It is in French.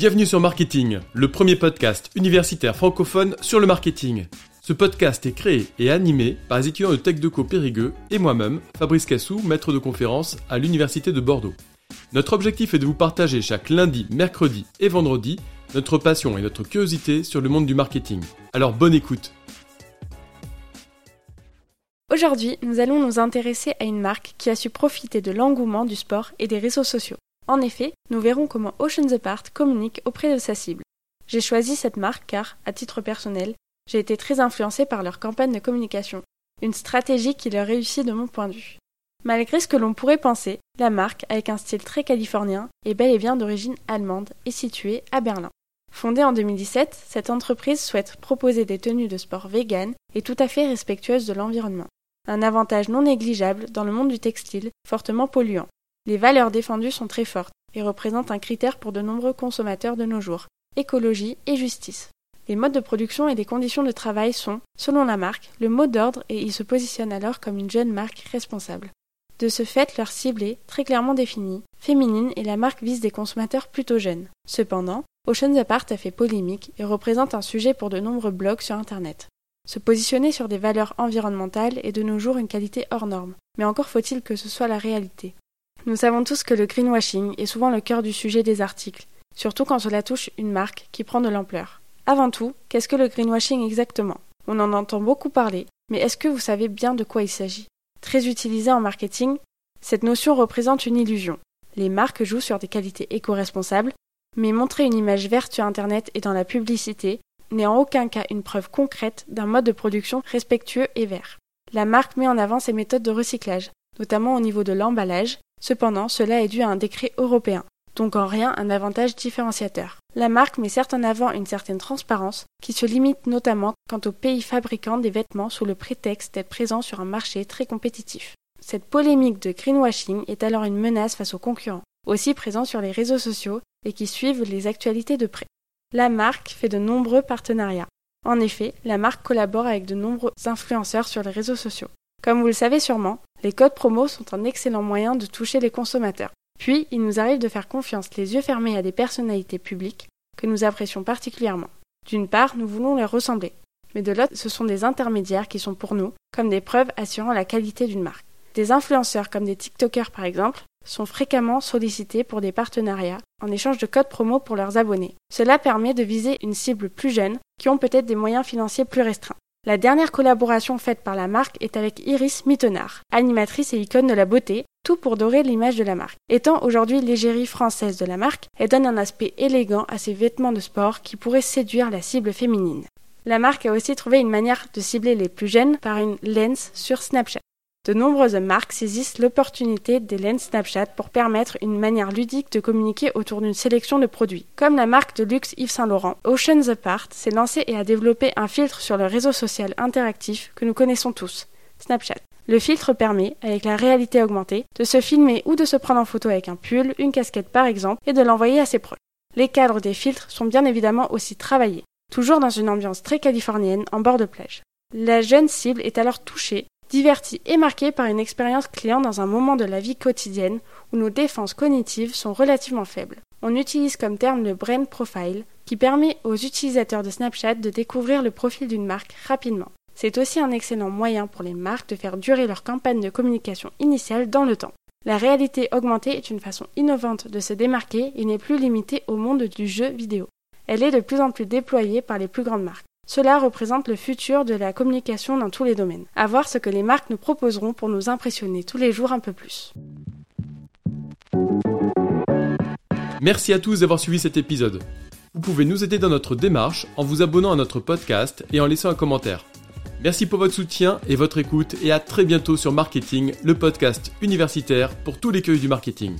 Bienvenue sur Marketing, le premier podcast universitaire francophone sur le marketing. Ce podcast est créé et animé par les étudiants de TechDeco Périgueux et moi-même, Fabrice Cassou, maître de conférence à l'Université de Bordeaux. Notre objectif est de vous partager chaque lundi, mercredi et vendredi notre passion et notre curiosité sur le monde du marketing. Alors bonne écoute Aujourd'hui, nous allons nous intéresser à une marque qui a su profiter de l'engouement du sport et des réseaux sociaux. En effet, nous verrons comment Oceans Apart communique auprès de sa cible. J'ai choisi cette marque car, à titre personnel, j'ai été très influencé par leur campagne de communication, une stratégie qui leur réussit de mon point de vue. Malgré ce que l'on pourrait penser, la marque, avec un style très californien, est bel et bien d'origine allemande et située à Berlin. Fondée en 2017, cette entreprise souhaite proposer des tenues de sport vegan et tout à fait respectueuses de l'environnement. Un avantage non négligeable dans le monde du textile, fortement polluant. Les valeurs défendues sont très fortes et représentent un critère pour de nombreux consommateurs de nos jours écologie et justice. Les modes de production et les conditions de travail sont, selon la marque, le mot d'ordre et ils se positionnent alors comme une jeune marque responsable. De ce fait, leur cible est, très clairement définie, féminine et la marque vise des consommateurs plutôt jeunes. Cependant, Oceans Apart a fait polémique et représente un sujet pour de nombreux blogs sur Internet. Se positionner sur des valeurs environnementales est de nos jours une qualité hors norme, mais encore faut-il que ce soit la réalité. Nous savons tous que le greenwashing est souvent le cœur du sujet des articles, surtout quand cela touche une marque qui prend de l'ampleur. Avant tout, qu'est-ce que le greenwashing exactement? On en entend beaucoup parler, mais est-ce que vous savez bien de quoi il s'agit? Très utilisé en marketing, cette notion représente une illusion. Les marques jouent sur des qualités éco-responsables, mais montrer une image verte sur Internet et dans la publicité n'est en aucun cas une preuve concrète d'un mode de production respectueux et vert. La marque met en avant ses méthodes de recyclage, notamment au niveau de l'emballage, Cependant, cela est dû à un décret européen, donc en rien un avantage différenciateur. La marque met certes en avant une certaine transparence, qui se limite notamment quant aux pays fabricants des vêtements sous le prétexte d'être présents sur un marché très compétitif. Cette polémique de greenwashing est alors une menace face aux concurrents, aussi présents sur les réseaux sociaux et qui suivent les actualités de près. La marque fait de nombreux partenariats. En effet, la marque collabore avec de nombreux influenceurs sur les réseaux sociaux. Comme vous le savez sûrement, les codes promo sont un excellent moyen de toucher les consommateurs. Puis, il nous arrive de faire confiance les yeux fermés à des personnalités publiques que nous apprécions particulièrement. D'une part, nous voulons leur ressembler, mais de l'autre, ce sont des intermédiaires qui sont pour nous comme des preuves assurant la qualité d'une marque. Des influenceurs comme des TikTokers par exemple sont fréquemment sollicités pour des partenariats en échange de codes promo pour leurs abonnés. Cela permet de viser une cible plus jeune qui ont peut-être des moyens financiers plus restreints. La dernière collaboration faite par la marque est avec Iris Mittenard, animatrice et icône de la beauté, tout pour dorer l'image de la marque. Étant aujourd'hui l'égérie française de la marque, elle donne un aspect élégant à ses vêtements de sport qui pourraient séduire la cible féminine. La marque a aussi trouvé une manière de cibler les plus jeunes par une lens sur Snapchat. De nombreuses marques saisissent l'opportunité des lens Snapchat pour permettre une manière ludique de communiquer autour d'une sélection de produits. Comme la marque de luxe Yves Saint Laurent, Oceans Apart s'est lancé et a développé un filtre sur le réseau social interactif que nous connaissons tous, Snapchat. Le filtre permet, avec la réalité augmentée, de se filmer ou de se prendre en photo avec un pull, une casquette par exemple, et de l'envoyer à ses proches. Les cadres des filtres sont bien évidemment aussi travaillés, toujours dans une ambiance très californienne en bord de plage. La jeune cible est alors touchée diverti et marqué par une expérience client dans un moment de la vie quotidienne où nos défenses cognitives sont relativement faibles. On utilise comme terme le brain profile qui permet aux utilisateurs de Snapchat de découvrir le profil d'une marque rapidement. C'est aussi un excellent moyen pour les marques de faire durer leur campagne de communication initiale dans le temps. La réalité augmentée est une façon innovante de se démarquer et n'est plus limitée au monde du jeu vidéo. Elle est de plus en plus déployée par les plus grandes marques. Cela représente le futur de la communication dans tous les domaines. À voir ce que les marques nous proposeront pour nous impressionner tous les jours un peu plus. Merci à tous d'avoir suivi cet épisode. Vous pouvez nous aider dans notre démarche en vous abonnant à notre podcast et en laissant un commentaire. Merci pour votre soutien et votre écoute et à très bientôt sur Marketing, le podcast universitaire pour tous les cueils du marketing.